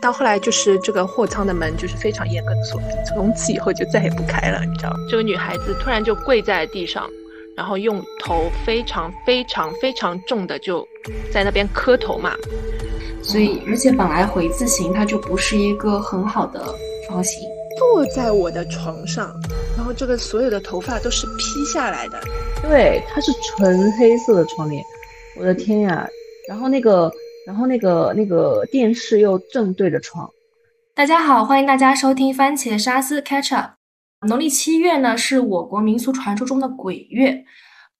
到后来就是这个货仓的门就是非常严格的锁闭，从此以后就再也不开了，你知道？这个女孩子突然就跪在地上，然后用头非常非常非常重的就在那边磕头嘛。所以，而且本来回字形它就不是一个很好的方形。坐在我的床上，然后这个所有的头发都是披下来的。对，它是纯黑色的窗帘，我的天呀！然后那个，然后那个那个电视又正对着窗。大家好，欢迎大家收听番茄沙司 Catch Up。农历七月呢，是我国民俗传说中的鬼月。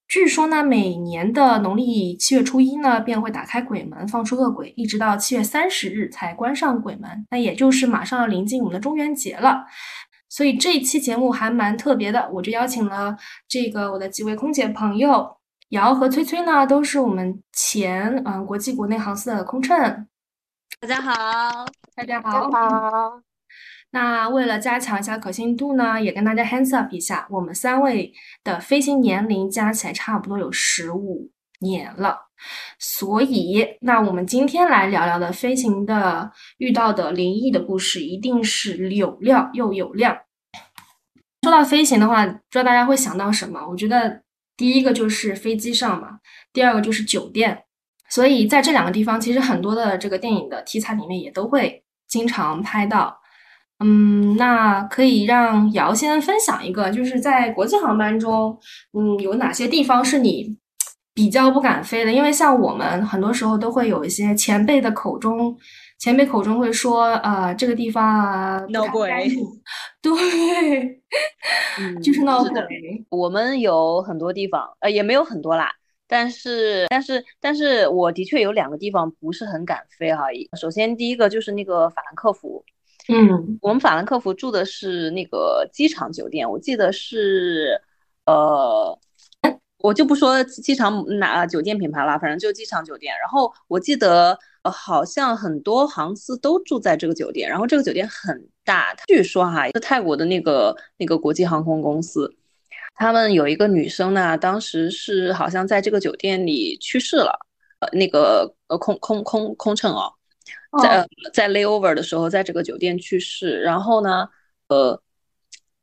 据说呢，每年的农历七月初一呢，便会打开鬼门，放出恶鬼，一直到七月三十日才关上鬼门。那也就是马上要临近我们的中元节了，所以这一期节目还蛮特别的，我就邀请了这个我的几位空姐朋友，瑶和崔崔呢，都是我们前嗯国际国内航司的空乘。大家好，大家好，好。那为了加强一下可信度呢，也跟大家 hands up 一下，我们三位的飞行年龄加起来差不多有十五年了，所以那我们今天来聊聊的飞行的遇到的灵异的故事，一定是有料又有量。说到飞行的话，不知道大家会想到什么？我觉得第一个就是飞机上嘛，第二个就是酒店，所以在这两个地方，其实很多的这个电影的题材里面也都会经常拍到。嗯，那可以让瑶先分享一个，就是在国际航班中，嗯，有哪些地方是你比较不敢飞的？因为像我们很多时候都会有一些前辈的口中，前辈口中会说，呃，这个地方啊闹鬼，对，就是闹鬼。我们有很多地方，呃，也没有很多啦，但是，但是，但是我的确有两个地方不是很敢飞哈。首先，第一个就是那个法兰克福。嗯，我们法兰克福住的是那个机场酒店，我记得是，呃，我就不说机场哪酒店品牌了，反正就机场酒店。然后我记得，呃，好像很多航司都住在这个酒店，然后这个酒店很大。据说哈，是泰国的那个那个国际航空公司，他们有一个女生呢，当时是好像在这个酒店里去世了，呃，那个呃空空空空乘哦。在在 layover 的时候，在这个酒店去世，然后呢，呃，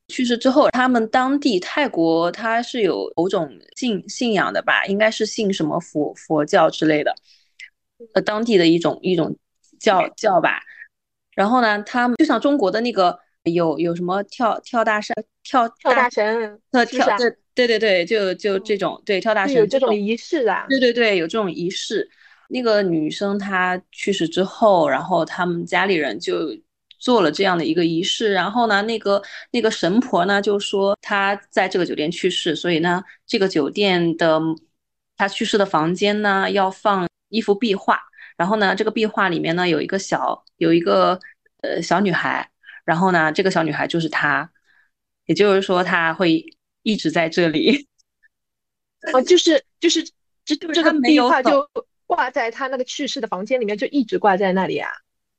去世之后，他们当地泰国他是有某种信信仰的吧，应该是信什么佛佛教之类的，呃，当地的一种一种叫叫吧。然后呢，他们就像中国的那个有有什么跳跳大神跳跳大神，呃跳对对对对，就就这种对跳大神有这种仪式啊，对对对，有这种仪式。那个女生她去世之后，然后他们家里人就做了这样的一个仪式。然后呢，那个那个神婆呢就说她在这个酒店去世，所以呢，这个酒店的她去世的房间呢要放一幅壁画。然后呢，这个壁画里面呢有一个小有一个呃小女孩。然后呢，这个小女孩就是她，也就是说她会一直在这里。哦，就是就是这这个壁画就。挂在她那个去世的房间里面，就一直挂在那里啊？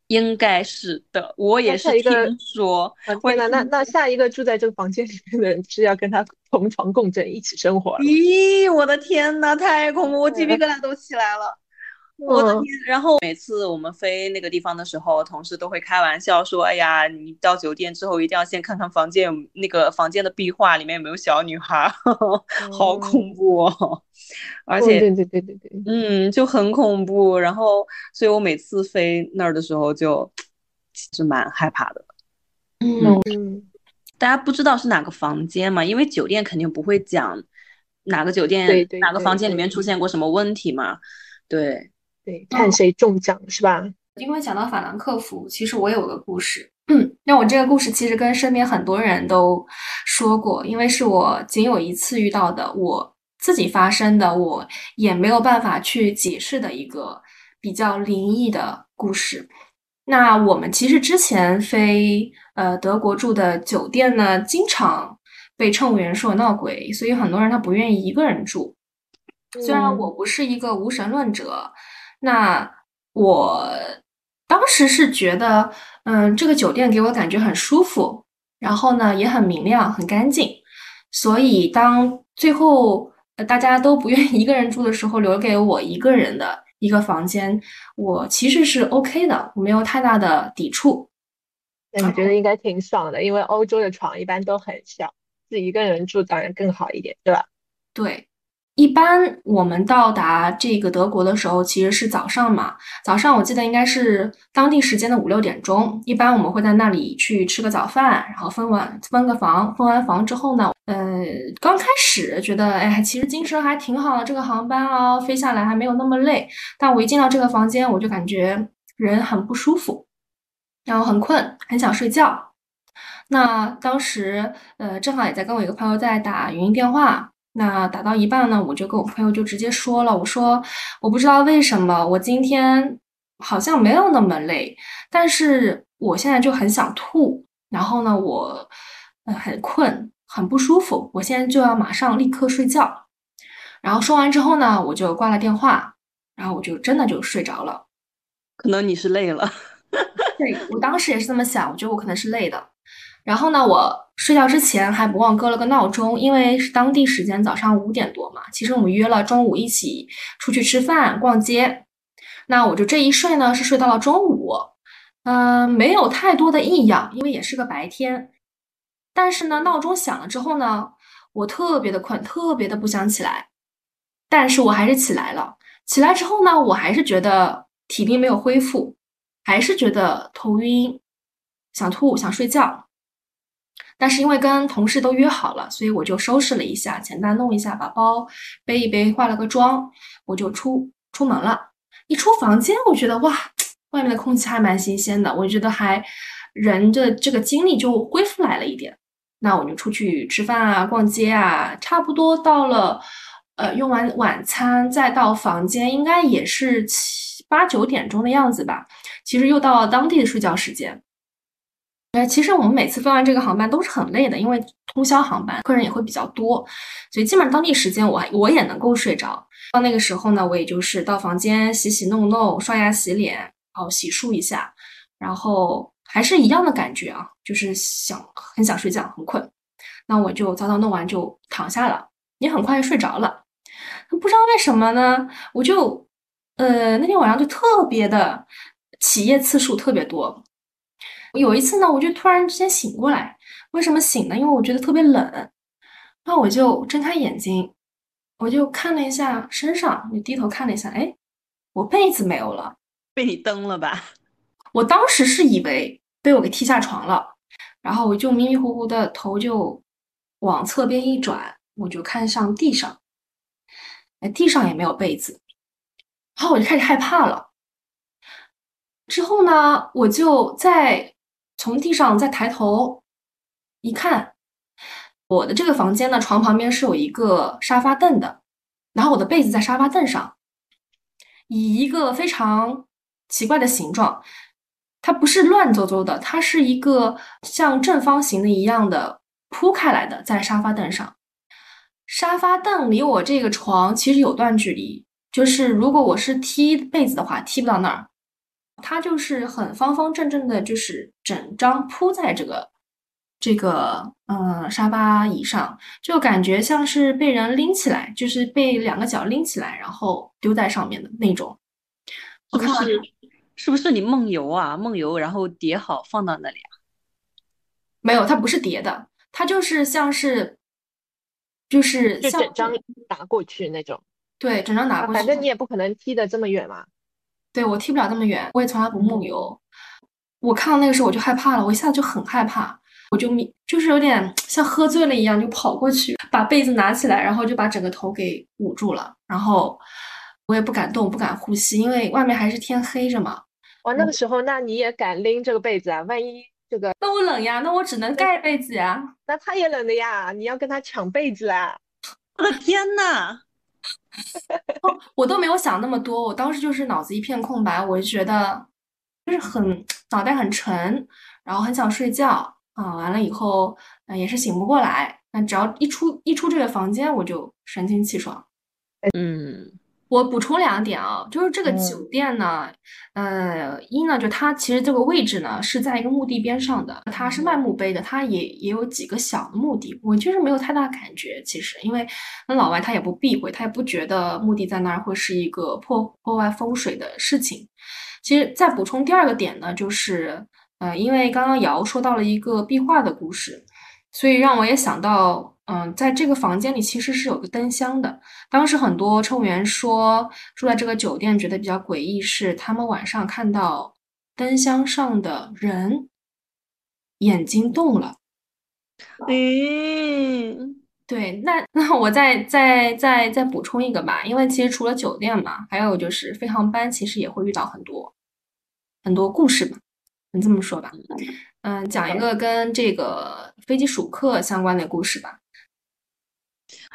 应该是的，我也是听说。天呐，那那下一个住在这个房间里面的人是要跟他同床共枕，一起生活？咦，我的天呐，太恐怖，我鸡皮疙瘩都起来了。我的天！然后每次我们飞那个地方的时候，同事都会开玩笑说：“哎呀，你到酒店之后一定要先看看房间，那个房间的壁画里面有没有小女孩，好恐怖哦！而且，对对对对对，嗯，就很恐怖。然后，所以我每次飞那儿的时候，就其实蛮害怕的。嗯，大家不知道是哪个房间嘛？因为酒店肯定不会讲哪个酒店哪个房间里面出现过什么问题嘛。对。对，看谁中奖是吧？因为讲到法兰克福，其实我有个故事。嗯，那我这个故事其实跟身边很多人都说过，因为是我仅有一次遇到的，我自己发生的，我也没有办法去解释的一个比较灵异的故事。那我们其实之前飞呃德国住的酒店呢，经常被乘务员说闹鬼，所以很多人他不愿意一个人住。虽然我不是一个无神论者。那我当时是觉得，嗯，这个酒店给我感觉很舒服，然后呢也很明亮、很干净，所以当最后大家都不愿意一个人住的时候，留给我一个人的一一个房间，我其实是 OK 的，我没有太大的抵触。那你觉得应该挺爽的，因为欧洲的床一般都很小，自己一个人住当然更好一点，对吧？对。一般我们到达这个德国的时候，其实是早上嘛。早上我记得应该是当地时间的五六点钟。一般我们会在那里去吃个早饭，然后分完分个房，分完房之后呢，呃，刚开始觉得哎，其实精神还挺好的，这个航班哦，飞下来还没有那么累。但我一进到这个房间，我就感觉人很不舒服，然后很困，很想睡觉。那当时呃，正好也在跟我一个朋友在打语音电话。那打到一半呢，我就跟我朋友就直接说了，我说我不知道为什么我今天好像没有那么累，但是我现在就很想吐，然后呢，我呃很困，很不舒服，我现在就要马上立刻睡觉。然后说完之后呢，我就挂了电话，然后我就真的就睡着了。可能你是累了，对我当时也是这么想，我觉得我可能是累的。然后呢，我睡觉之前还不忘搁了个闹钟，因为是当地时间早上五点多嘛。其实我们约了中午一起出去吃饭、逛街。那我就这一睡呢，是睡到了中午，嗯，没有太多的异样，因为也是个白天。但是呢，闹钟响了之后呢，我特别的困，特别的不想起来。但是我还是起来了。起来之后呢，我还是觉得体力没有恢复，还是觉得头晕、想吐、想睡觉。但是因为跟同事都约好了，所以我就收拾了一下，简单弄一下，把包背一背，化了个妆，我就出出门了。一出房间，我觉得哇，外面的空气还蛮新鲜的，我觉得还人的这个精力就恢复来了一点。那我就出去吃饭啊，逛街啊，差不多到了，呃，用完晚餐再到房间，应该也是七八九点钟的样子吧。其实又到了当地的睡觉时间。哎，其实我们每次飞完这个航班都是很累的，因为通宵航班，客人也会比较多，所以基本上当地时间我我也能够睡着。到那个时候呢，我也就是到房间洗洗弄弄，刷牙洗脸，然后洗漱一下，然后还是一样的感觉啊，就是想很想睡觉，很困。那我就早早弄完就躺下了，也很快就睡着了。不知道为什么呢，我就呃那天晚上就特别的起夜次数特别多。有一次呢，我就突然之间醒过来，为什么醒呢？因为我觉得特别冷，然后我就睁开眼睛，我就看了一下身上，就低头看了一下，哎，我被子没有了，被你蹬了吧？我当时是以为被我给踢下床了，然后我就迷迷糊糊的头就往侧边一转，我就看向地上，哎，地上也没有被子，然后我就开始害怕了。之后呢，我就在。从地上再抬头一看，我的这个房间呢，床旁边是有一个沙发凳的，然后我的被子在沙发凳上，以一个非常奇怪的形状，它不是乱糟糟的，它是一个像正方形的一样的铺开来的，在沙发凳上。沙发凳离我这个床其实有段距离，就是如果我是踢被子的话，踢不到那儿。它就是很方方正正的，就是整张铺在这个这个嗯沙发椅上，就感觉像是被人拎起来，就是被两个脚拎起来，然后丢在上面的那种。是不是？是不是你梦游啊？梦游，然后叠好放到那里啊？没有，它不是叠的，它就是像是，就是就整张拿过去那种。对，整张拿过去。反正你也不可能踢得这么远嘛。对我踢不了那么远，我也从来不梦游。我看到那个时候我就害怕了，我一下子就很害怕，我就迷，就是有点像喝醉了一样，就跑过去把被子拿起来，然后就把整个头给捂住了，然后我也不敢动，不敢呼吸，因为外面还是天黑着嘛。哇，那个时候那你也敢拎这个被子啊？万一这个……那我冷呀，那我只能盖被子呀。那他也冷的呀，你要跟他抢被子啊！我的天呐！我都没有想那么多，我当时就是脑子一片空白，我就觉得就是很脑袋很沉，然后很想睡觉啊。完了以后，嗯，也是醒不过来。那只要一出一出这个房间，我就神清气爽。嗯，我补充两点啊，就是这个酒店呢，呃，一呢，就它其实这个位置呢是在一个墓地边上的，它是卖墓碑的，它也也有几个小的墓地，我就是没有太大感觉，其实，因为那老外他也不避讳，他也不觉得墓地在那儿会是一个破破坏风水的事情。其实再补充第二个点呢，就是，呃，因为刚刚瑶说到了一个壁画的故事，所以让我也想到。嗯，在这个房间里其实是有个灯箱的。当时很多乘务员说住在这个酒店觉得比较诡异，是他们晚上看到灯箱上的人眼睛动了。嗯，对，那那我再再再再补充一个吧，因为其实除了酒店嘛，还有就是飞航班其实也会遇到很多很多故事嘛，能这么说吧？嗯，讲一个跟这个飞机属客相关的故事吧。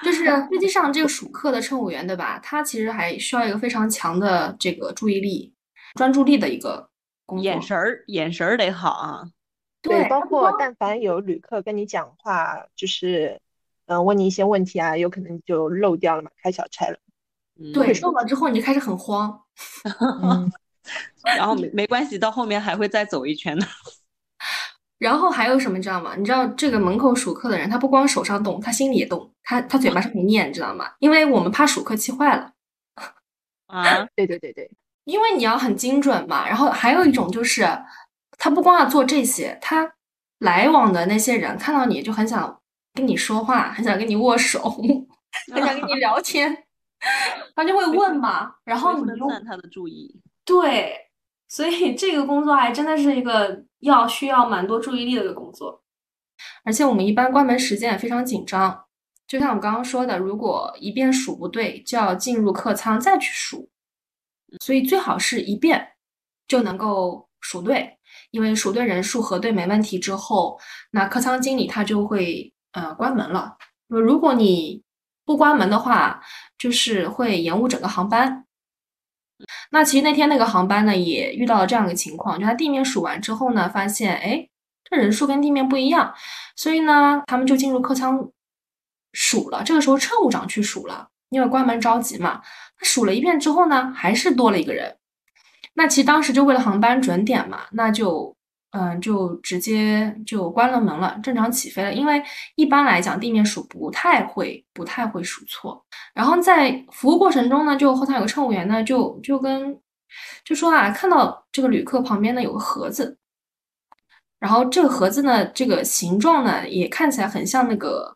就是飞机上这个属客的乘务员，对吧？他其实还需要一个非常强的这个注意力、专注力的一个工作，眼神儿眼神儿得好啊。对，包括但凡有旅客跟你讲话，就是嗯问你一些问题啊，有可能就漏掉了嘛，开小差了。对，漏了之后你就开始很慌。然后没没关系，到后面还会再走一圈的。然后还有什么，你知道吗？你知道这个门口数客的人，他不光手上动，他心里也动，他他嘴巴上也念，你知道吗？因为我们怕数客气坏了。啊，对对对对，因为你要很精准嘛。然后还有一种就是，他不光要做这些，他来往的那些人看到你就很想跟你说话，很想跟你握手，很想跟你聊天，他就会问嘛。然后你分散他的注意。对。所以这个工作还真的是一个要需要蛮多注意力的一个工作，而且我们一般关门时间也非常紧张。就像我刚刚说的，如果一遍数不对，就要进入客舱再去数。所以最好是一遍就能够数对，因为数对人数核对没问题之后，那客舱经理他就会呃关门了。那如果你不关门的话，就是会延误整个航班。那其实那天那个航班呢，也遇到了这样一个情况，就他地面数完之后呢，发现哎，这人数跟地面不一样，所以呢，他们就进入客舱数了。这个时候乘务长去数了，因为关门着急嘛。他数了一遍之后呢，还是多了一个人。那其实当时就为了航班准点嘛，那就。嗯，就直接就关了门了，正常起飞了。因为一般来讲，地面数不太会不太会数错。然后在服务过程中呢，就后台有个乘务员呢，就就跟就说啊，看到这个旅客旁边呢有个盒子，然后这个盒子呢，这个形状呢也看起来很像那个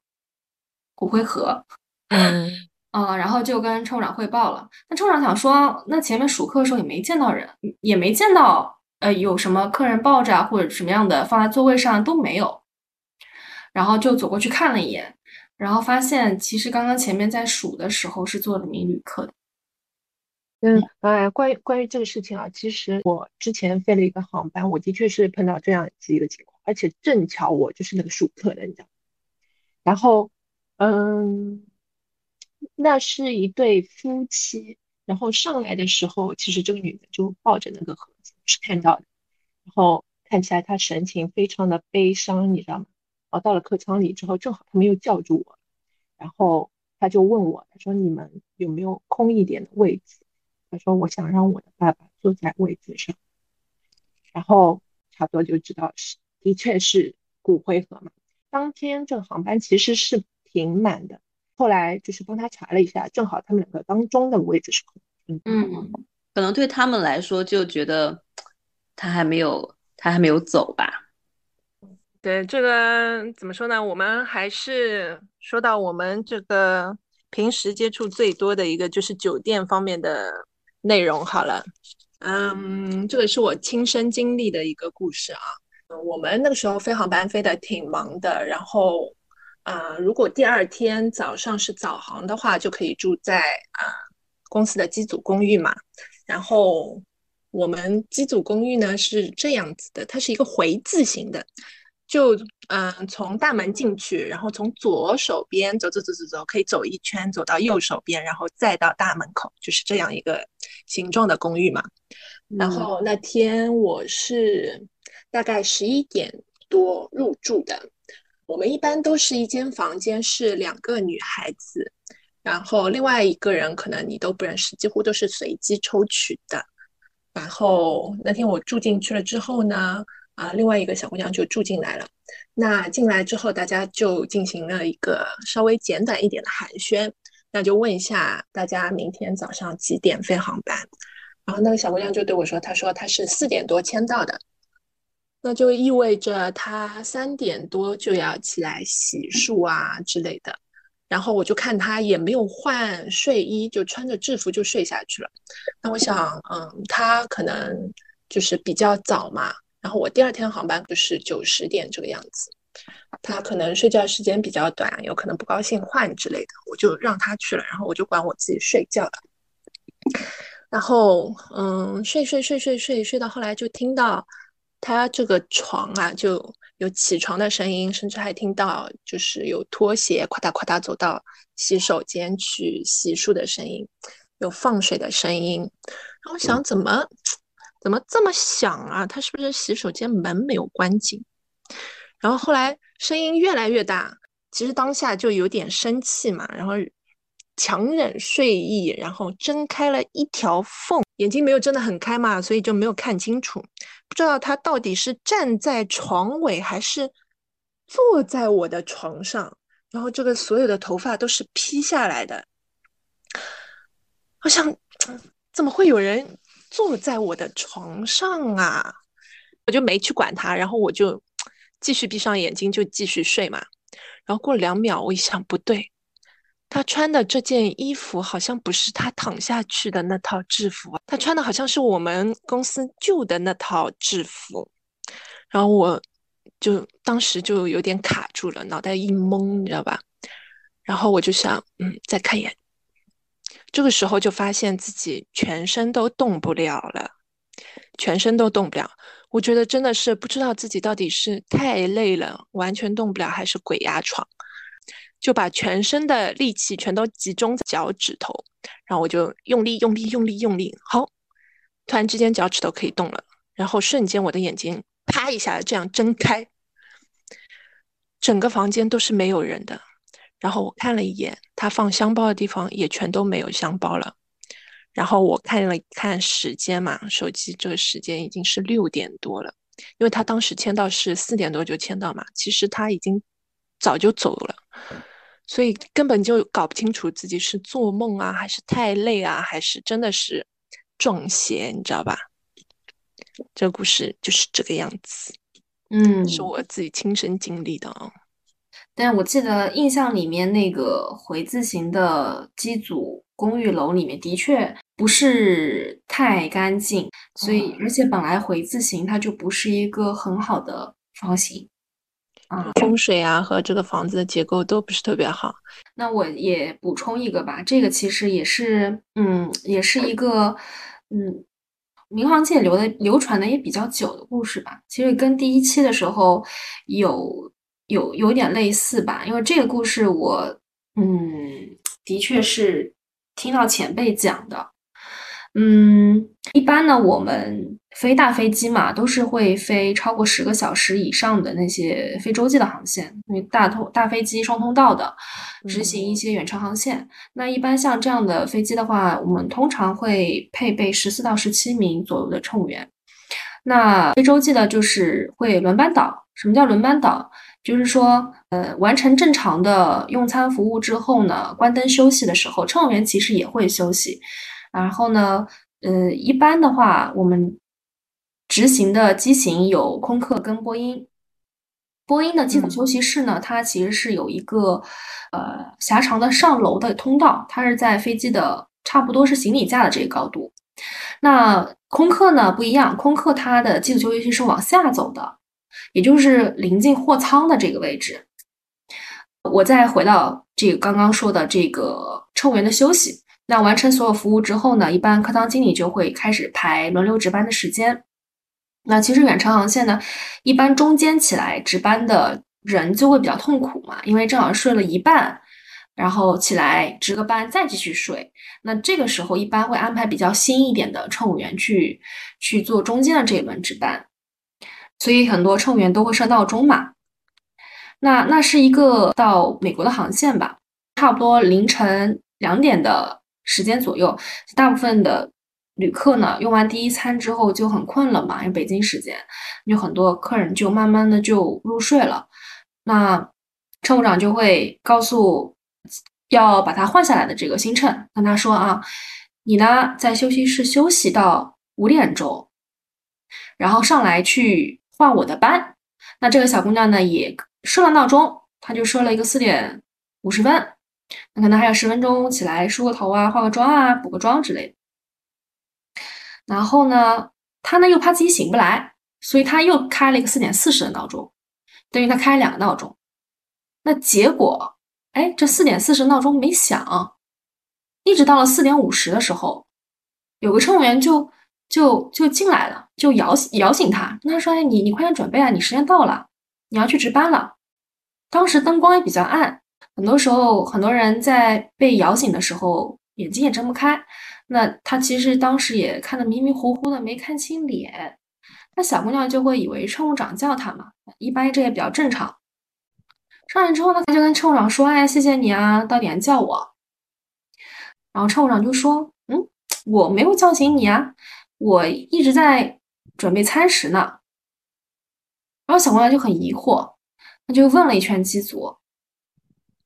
骨灰盒。嗯 啊，然后就跟乘务长汇报了。那乘务长想说，那前面数客的时候也没见到人，也没见到。呃，有什么客人抱着啊，或者什么样的放在座位上都没有，然后就走过去看了一眼，然后发现其实刚刚前面在数的时候是坐了名旅客的。嗯，呃，关于关于这个事情啊，其实我之前飞了一个航班，我的确是碰到这样子一个情况，而且正巧我就是那个数客的，你知道。然后，嗯，那是一对夫妻，然后上来的时候，其实这个女的就抱着那个盒。是看到的，然后看起来他神情非常的悲伤，你知道吗？哦，到了客舱里之后，正好他们又叫住我，然后他就问我，他说：“你们有没有空一点的位置？”他说：“我想让我的爸爸坐在位置上。”然后差不多就知道是，的确是骨灰盒嘛。当天这个航班其实是挺满的，后来就是帮他查了一下，正好他们两个当中的位置是空。嗯嗯。可能对他们来说，就觉得他还没有他还没有走吧。对这个怎么说呢？我们还是说到我们这个平时接触最多的一个，就是酒店方面的内容好了。嗯，这个是我亲身经历的一个故事啊。我们那个时候飞航班飞的挺忙的，然后啊，如果第二天早上是早航的话，就可以住在啊公司的机组公寓嘛。然后我们机组公寓呢是这样子的，它是一个回字形的，就嗯从大门进去，然后从左手边走走走走走，可以走一圈走到右手边，然后再到大门口，就是这样一个形状的公寓嘛。然后那天我是大概十一点多入住的，我们一般都是一间房间是两个女孩子。然后另外一个人可能你都不认识，几乎都是随机抽取的。然后那天我住进去了之后呢，啊，另外一个小姑娘就住进来了。那进来之后，大家就进行了一个稍微简短一点的寒暄，那就问一下大家明天早上几点飞航班。然后那个小姑娘就对我说：“她说她是四点多签到的，那就意味着她三点多就要起来洗漱啊之类的。”然后我就看他也没有换睡衣，就穿着制服就睡下去了。那我想，嗯，他可能就是比较早嘛。然后我第二天航班就是九十点这个样子，他可能睡觉时间比较短，有可能不高兴换之类的，我就让他去了。然后我就管我自己睡觉了。然后，嗯，睡睡睡睡睡睡到后来就听到他这个床啊就。有起床的声音，甚至还听到就是有拖鞋夸嗒夸嗒走到洗手间去洗漱的声音，有放水的声音。然后想怎么怎么这么响啊？他是不是洗手间门没有关紧？然后后来声音越来越大，其实当下就有点生气嘛，然后强忍睡意，然后睁开了一条缝，眼睛没有睁得很开嘛，所以就没有看清楚。不知道他到底是站在床尾还是坐在我的床上，然后这个所有的头发都是披下来的。我想，怎么会有人坐在我的床上啊？我就没去管他，然后我就继续闭上眼睛，就继续睡嘛。然后过了两秒，我一想，不对。他穿的这件衣服好像不是他躺下去的那套制服，他穿的好像是我们公司旧的那套制服，然后我就当时就有点卡住了，脑袋一懵，你知道吧？然后我就想，嗯，再看一眼。这个时候就发现自己全身都动不了了，全身都动不了。我觉得真的是不知道自己到底是太累了，完全动不了，还是鬼压床。就把全身的力气全都集中在脚趾头，然后我就用力用力用力用力，好，突然之间脚趾头可以动了，然后瞬间我的眼睛啪一下这样睁开，整个房间都是没有人的，然后我看了一眼他放香包的地方也全都没有香包了，然后我看了看时间嘛，手机这个时间已经是六点多了，因为他当时签到是四点多就签到嘛，其实他已经早就走了。所以根本就搞不清楚自己是做梦啊，还是太累啊，还是真的是撞邪，你知道吧？这个故事就是这个样子，嗯，是我自己亲身经历的啊。但我记得印象里面那个回字形的机组公寓楼里面的确不是太干净，所以而且本来回字形它就不是一个很好的房型。啊，风水啊和这个房子的结构都不是特别好。那我也补充一个吧，这个其实也是，嗯，也是一个，嗯，民航界流的流传的也比较久的故事吧。其实跟第一期的时候有有有点类似吧，因为这个故事我，嗯，的确是听到前辈讲的。嗯，一般呢，我们飞大飞机嘛，都是会飞超过十个小时以上的那些非洲际的航线，因为大通大飞机双通道的，执行一些远程航线。那一般像这样的飞机的话，我们通常会配备十四到十七名左右的乘务员。那非洲际的就是会轮班倒。什么叫轮班倒？就是说，呃，完成正常的用餐服务之后呢，关灯休息的时候，乘务员其实也会休息。然后呢，呃，一般的话，我们执行的机型有空客跟波音。波音的机组休息室呢，它其实是有一个呃狭长的上楼的通道，它是在飞机的差不多是行李架的这个高度。那空客呢不一样，空客它的机组休息室是往下走的，也就是临近货舱的这个位置。我再回到这个刚刚说的这个乘务员的休息。那完成所有服务之后呢，一般客舱经理就会开始排轮流值班的时间。那其实远程航线呢，一般中间起来值班的人就会比较痛苦嘛，因为正好睡了一半，然后起来值个班再继续睡。那这个时候一般会安排比较新一点的乘务员去去做中间的这一轮值班，所以很多乘务员都会设闹钟嘛。那那是一个到美国的航线吧。差不多凌晨两点的时间左右，大部分的旅客呢用完第一餐之后就很困了嘛，因为北京时间，有很多客人就慢慢的就入睡了。那乘务长就会告诉要把他换下来的这个新乘，跟他说啊，你呢在休息室休息到五点钟，然后上来去换我的班。那这个小姑娘呢也设了闹钟，她就设了一个四点五十分，那可能还有十分钟起来梳个头啊、化个妆啊、补个妆之类的。然后呢，他呢又怕自己醒不来，所以他又开了一个四点四十的闹钟。等于他开了两个闹钟，那结果，哎，这四点四十闹钟没响，一直到了四点五十的时候，有个乘务员就就就进来了，就摇摇醒他，跟他说：“哎，你你快点准备啊，你时间到了，你要去值班了。”当时灯光也比较暗，很多时候很多人在被摇醒的时候眼睛也睁不开，那他其实当时也看得迷迷糊糊的，没看清脸。那小姑娘就会以为乘务长叫她嘛，一般这也比较正常。上来之后呢，她就跟乘务长说：“哎，谢谢你啊，到点叫我。”然后乘务长就说：“嗯，我没有叫醒你啊，我一直在准备餐食呢。”然后小姑娘就很疑惑，那就问了一圈机组，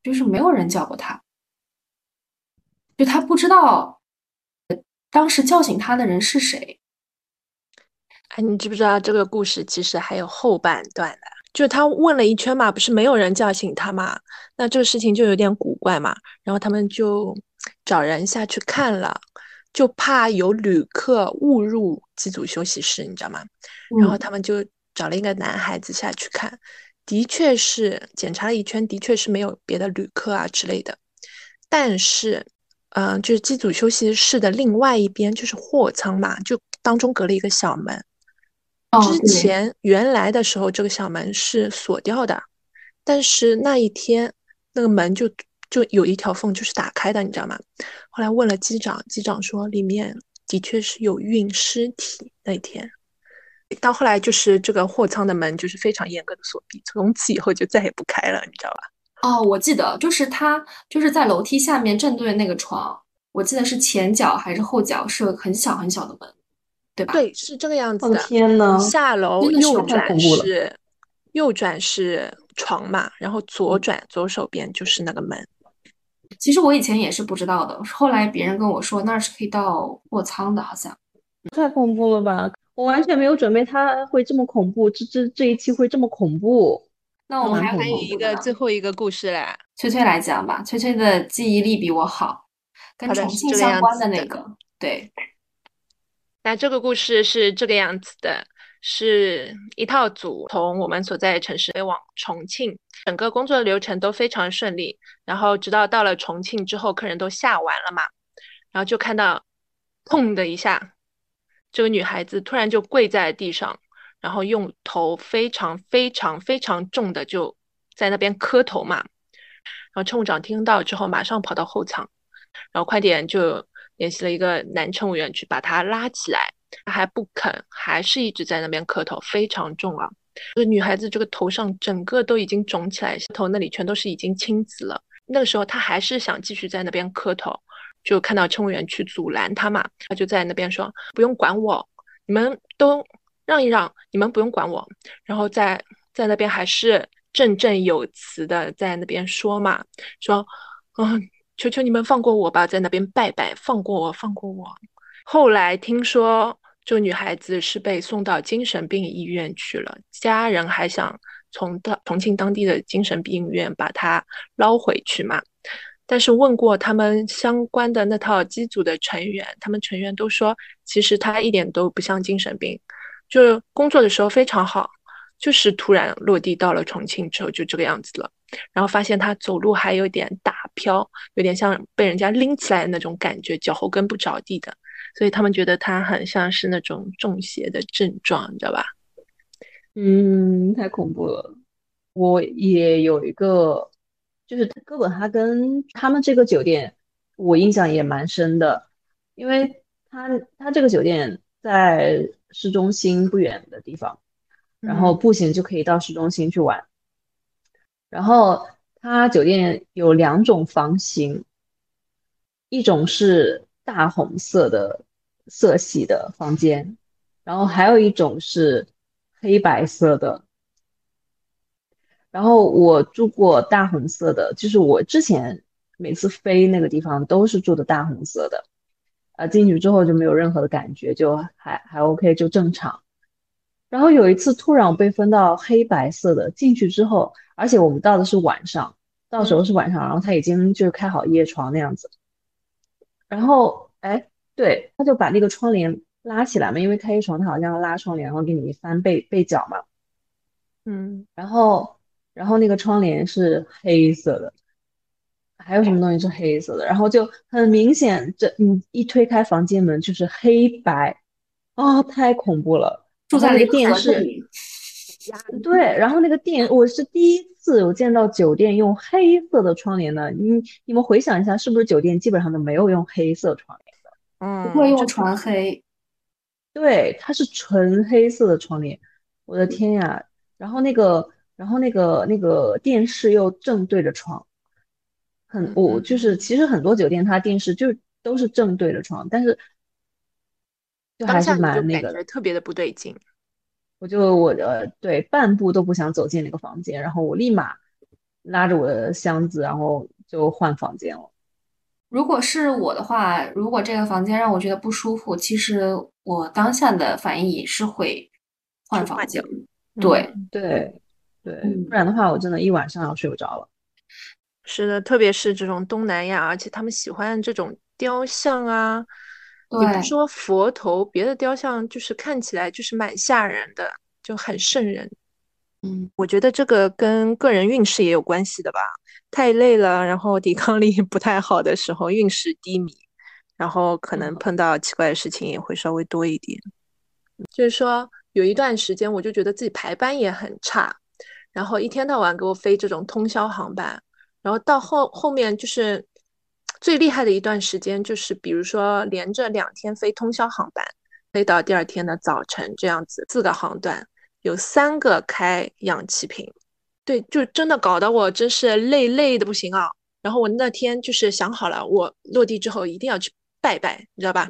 就是没有人叫过她，就她不知道当时叫醒他的人是谁。哎，你知不知道这个故事其实还有后半段的？就是他问了一圈嘛，不是没有人叫醒他嘛？那这个事情就有点古怪嘛。然后他们就找人下去看了，就怕有旅客误入机组休息室，你知道吗？然后他们就找了一个男孩子下去看，的确是检查了一圈，的确是没有别的旅客啊之类的。但是，嗯，就是机组休息室的另外一边就是货舱嘛，就当中隔了一个小门。之前原来的时候，这个小门是锁掉的，但是那一天那个门就就有一条缝，就是打开的，你知道吗？后来问了机长，机长说里面的确是有运尸体。那一天到后来就是这个货舱的门就是非常严格的锁闭，从此以后就再也不开了，你知道吧？哦，我记得就是他就是在楼梯下面正对那个床，我记得是前脚还是后脚是很小很小的门。对吧？对，是这个样子的。天呐，下楼右转是右转是床嘛，然后左转左手边就是那个门。其实我以前也是不知道的，后来别人跟我说那是可以到货仓的，好像。太恐怖了吧！我完全没有准备，它会这么恐怖，这这这一期会这么恐怖。那我们还有一个最后一个故事嘞，崔崔来讲吧。崔崔的记忆力比我好，跟重庆相关的那个，对。那这个故事是这个样子的，是一套组从我们所在城市飞往重庆，整个工作流程都非常顺利。然后直到到了重庆之后，客人都下完了嘛，然后就看到，砰的一下，这个女孩子突然就跪在地上，然后用头非常非常非常重的就在那边磕头嘛。然后乘务长听到之后，马上跑到后舱，然后快点就。联系了一个男乘务员去把他拉起来，他还不肯，还是一直在那边磕头，非常重啊！这女孩子这个头上整个都已经肿起来，头那里全都是已经青紫了。那个时候他还是想继续在那边磕头，就看到乘务员去阻拦他嘛，他就在那边说：“不用管我，你们都让一让，你们不用管我。”然后在在那边还是振振有词的在那边说嘛，说：“嗯。”求求你们放过我吧，在那边拜拜，放过我，放过我。后来听说这女孩子是被送到精神病医院去了，家人还想从到重庆当地的精神病院把她捞回去嘛。但是问过他们相关的那套机组的成员，他们成员都说，其实她一点都不像精神病，就是工作的时候非常好，就是突然落地到了重庆之后就这个样子了。然后发现他走路还有点打飘，有点像被人家拎起来那种感觉，脚后跟不着地的，所以他们觉得他很像是那种中邪的症状，你知道吧？嗯，太恐怖了。我也有一个，就是哥本哈根他们这个酒店，我印象也蛮深的，因为他他这个酒店在市中心不远的地方，然后步行就可以到市中心去玩。然后它酒店有两种房型，一种是大红色的色系的房间，然后还有一种是黑白色的。然后我住过大红色的，就是我之前每次飞那个地方都是住的大红色的，啊，进去之后就没有任何的感觉，就还还 OK，就正常。然后有一次突然我被分到黑白色的，进去之后，而且我们到的是晚上，到时候是晚上，然后他已经就是开好夜床那样子。然后哎，对，他就把那个窗帘拉起来嘛，因为开夜床他好像要拉窗帘，然后给你翻被被角嘛。嗯，然后然后那个窗帘是黑色的，还有什么东西是黑色的？然后就很明显，这你一推开房间门就是黑白，啊，太恐怖了。住在那个电视，对，然后那个电，我是第一次有见到酒店用黑色的窗帘的。你你们回想一下，是不是酒店基本上都没有用黑色窗帘的？嗯，不会用纯黑。对，它是纯黑色的窗帘。我的天呀！然后那个，然后那个那个电视又正对着窗，很我就是其实很多酒店它电视就都是正对着床，但是。就还是蛮那个，特别的不对劲。我就我的对半步都不想走进那个房间，然后我立马拉着我的箱子，然后就换房间了。如果是我的话，如果这个房间让我觉得不舒服，其实我当下的反应也是会换房间。对对对，不然的话，我真的一晚上要睡不着了。是的，特别是这种东南亚，而且他们喜欢这种雕像啊。也不说佛头，别的雕像就是看起来就是蛮吓人的，就很瘆人。嗯，我觉得这个跟个人运势也有关系的吧。太累了，然后抵抗力 不太好的时候，运势低迷，然后可能碰到奇怪的事情也会稍微多一点。就是说，有一段时间我就觉得自己排班也很差，然后一天到晚给我飞这种通宵航班，然后到后后面就是。最厉害的一段时间就是，比如说连着两天飞通宵航班，飞到第二天的早晨这样子，四个航段有三个开氧气瓶，对，就真的搞得我真是累累的不行啊。然后我那天就是想好了，我落地之后一定要去拜拜，你知道吧？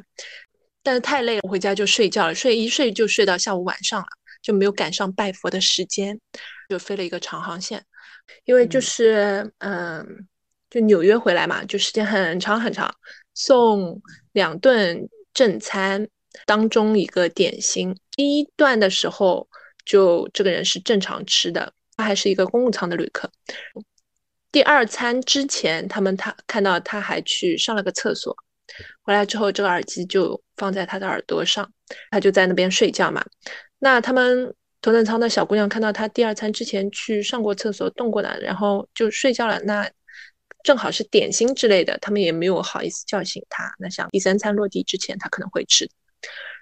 但是太累了，回家就睡觉了，睡一睡就睡到下午晚上了，就没有赶上拜佛的时间，就飞了一个长航线，因为就是嗯。就纽约回来嘛，就时间很长很长，送两顿正餐，当中一个点心。第一段的时候，就这个人是正常吃的，他还是一个公务舱的旅客。第二餐之前，他们他看到他还去上了个厕所，回来之后，这个耳机就放在他的耳朵上，他就在那边睡觉嘛。那他们头等舱的小姑娘看到他第二餐之前去上过厕所，动过的，然后就睡觉了。那正好是点心之类的，他们也没有好意思叫醒他。那想第三餐落地之前，他可能会吃。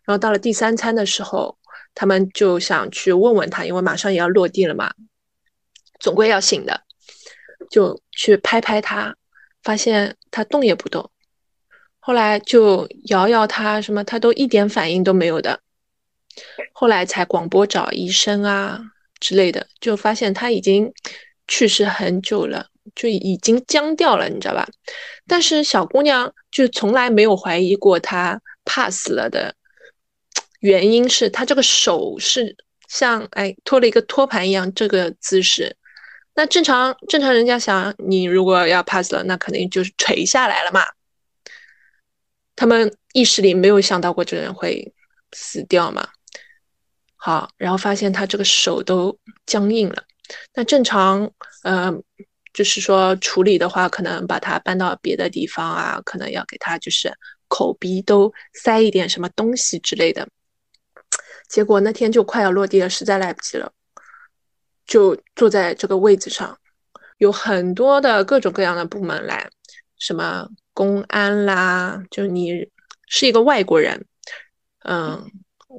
然后到了第三餐的时候，他们就想去问问他，因为马上也要落地了嘛，总归要醒的，就去拍拍他，发现他动也不动。后来就摇摇他，什么他都一点反应都没有的。后来才广播找医生啊之类的，就发现他已经去世很久了。就已经僵掉了，你知道吧？但是小姑娘就从来没有怀疑过她怕死了的原因是她这个手是像哎托了一个托盘一样这个姿势。那正常正常人家想你如果要怕死了，那肯定就是垂下来了嘛。他们意识里没有想到过这人会死掉嘛。好，然后发现他这个手都僵硬了。那正常呃。就是说处理的话，可能把它搬到别的地方啊，可能要给他就是口鼻都塞一点什么东西之类的。结果那天就快要落地了，实在来不及了，就坐在这个位子上，有很多的各种各样的部门来，什么公安啦，就你是一个外国人，嗯，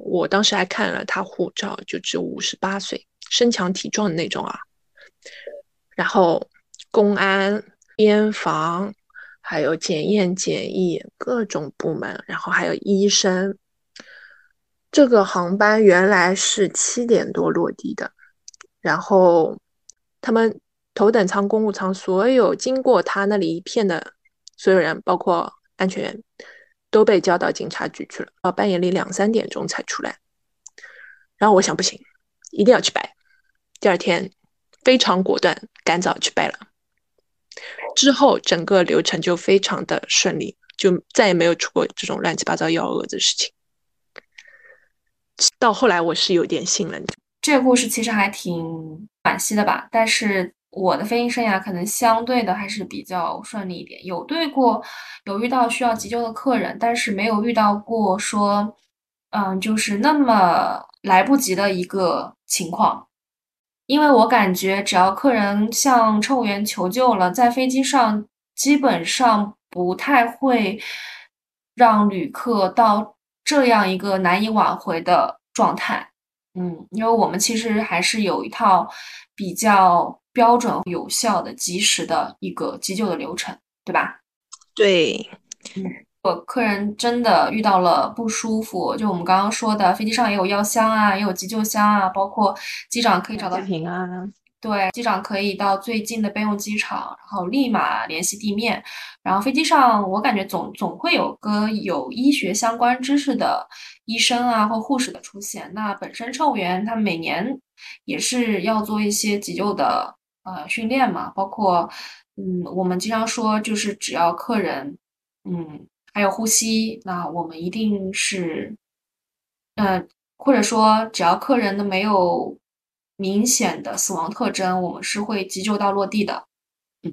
我当时还看了他护照，就只有五十八岁，身强体壮的那种啊，然后。公安、边防，还有检验检疫各种部门，然后还有医生。这个航班原来是七点多落地的，然后他们头等舱、公务舱所有经过他那里一片的所有人，包括安全员都被叫到警察局去了，到半夜里两三点钟才出来。然后我想不行，一定要去拜。第二天非常果断，赶早去拜了。之后整个流程就非常的顺利，就再也没有出过这种乱七八糟幺蛾子的事情。到后来我是有点信了。这个故事其实还挺惋惜的吧，但是我的飞行生涯可能相对的还是比较顺利一点，有对过，有遇到需要急救的客人，但是没有遇到过说，嗯，就是那么来不及的一个情况。因为我感觉只要客人向乘务员求救了，在飞机上基本上不太会让旅客到这样一个难以挽回的状态。嗯，因为我们其实还是有一套比较标准、有效的、及时的一个急救的流程，对吧？对，嗯，我客人真的遇到了不舒服，就我们刚刚说的，飞机上也有药箱啊，也有急救箱啊，包括机长可以找到平啊。对，机长可以到最近的备用机场，然后立马联系地面。然后飞机上，我感觉总总会有个有医学相关知识的医生啊或护士的出现。那本身乘务员他每年也是要做一些急救的呃训练嘛，包括嗯，我们经常说就是只要客人嗯还有呼吸，那我们一定是呃或者说只要客人呢没有。明显的死亡特征，我们是会急救到落地的。嗯，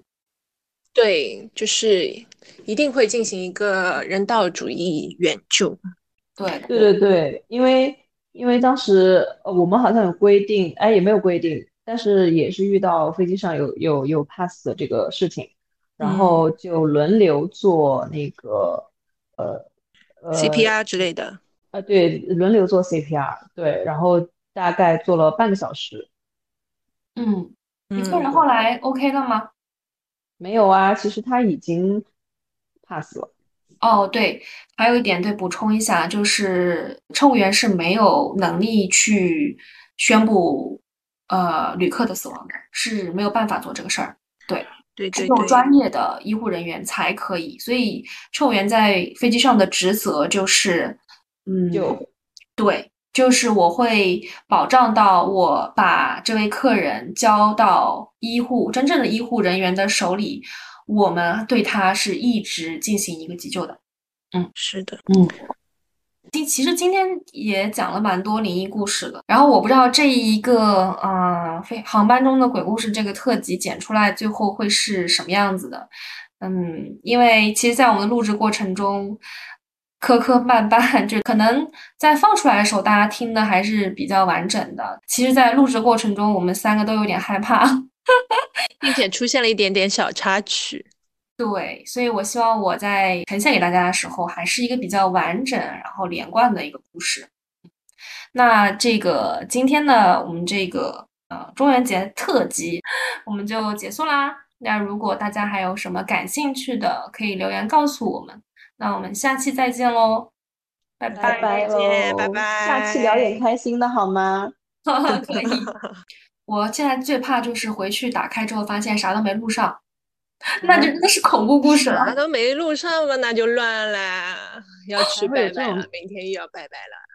对，就是一定会进行一个人道主义援救。对，对对对，因为因为当时呃我们好像有规定，哎也没有规定，但是也是遇到飞机上有有有 pass 的这个事情，然后就轮流做那个呃呃 CPR 之类的。啊，对，轮流做 CPR，对，然后。大概做了半个小时，嗯，你客人后来 OK 了吗？没有啊，其实他已经 pass 了。哦，对，还有一点，对，补充一下，就是乘务员是没有能力去宣布呃旅客的死亡的，是没有办法做这个事儿。对，对，只有专业的医护人员才可以。所以乘务员在飞机上的职责就是，嗯，就对。就是我会保障到我把这位客人交到医护真正的医护人员的手里，我们对他是一直进行一个急救的。嗯，是的，嗯。其实今天也讲了蛮多灵异故事的，然后我不知道这一个呃飞航班中的鬼故事这个特辑剪出来最后会是什么样子的。嗯，因为其实，在我们的录制过程中。磕磕绊绊，就可能在放出来的时候，大家听的还是比较完整的。其实，在录制过程中，我们三个都有点害怕，并且出现了一点点小插曲。对，所以我希望我在呈现给大家的时候，还是一个比较完整然后连贯的一个故事。那这个今天呢，我们这个呃中元节特辑我们就结束啦。那如果大家还有什么感兴趣的，可以留言告诉我们。那我们下期再见喽，拜拜拜拜拜拜，下期聊点开心的好吗？可以。我现在最怕就是回去打开之后发现啥都没录上，那就真的是恐怖故事了。啥都没录上嘛，那就乱了。要 去拜拜了，明天又要拜拜了。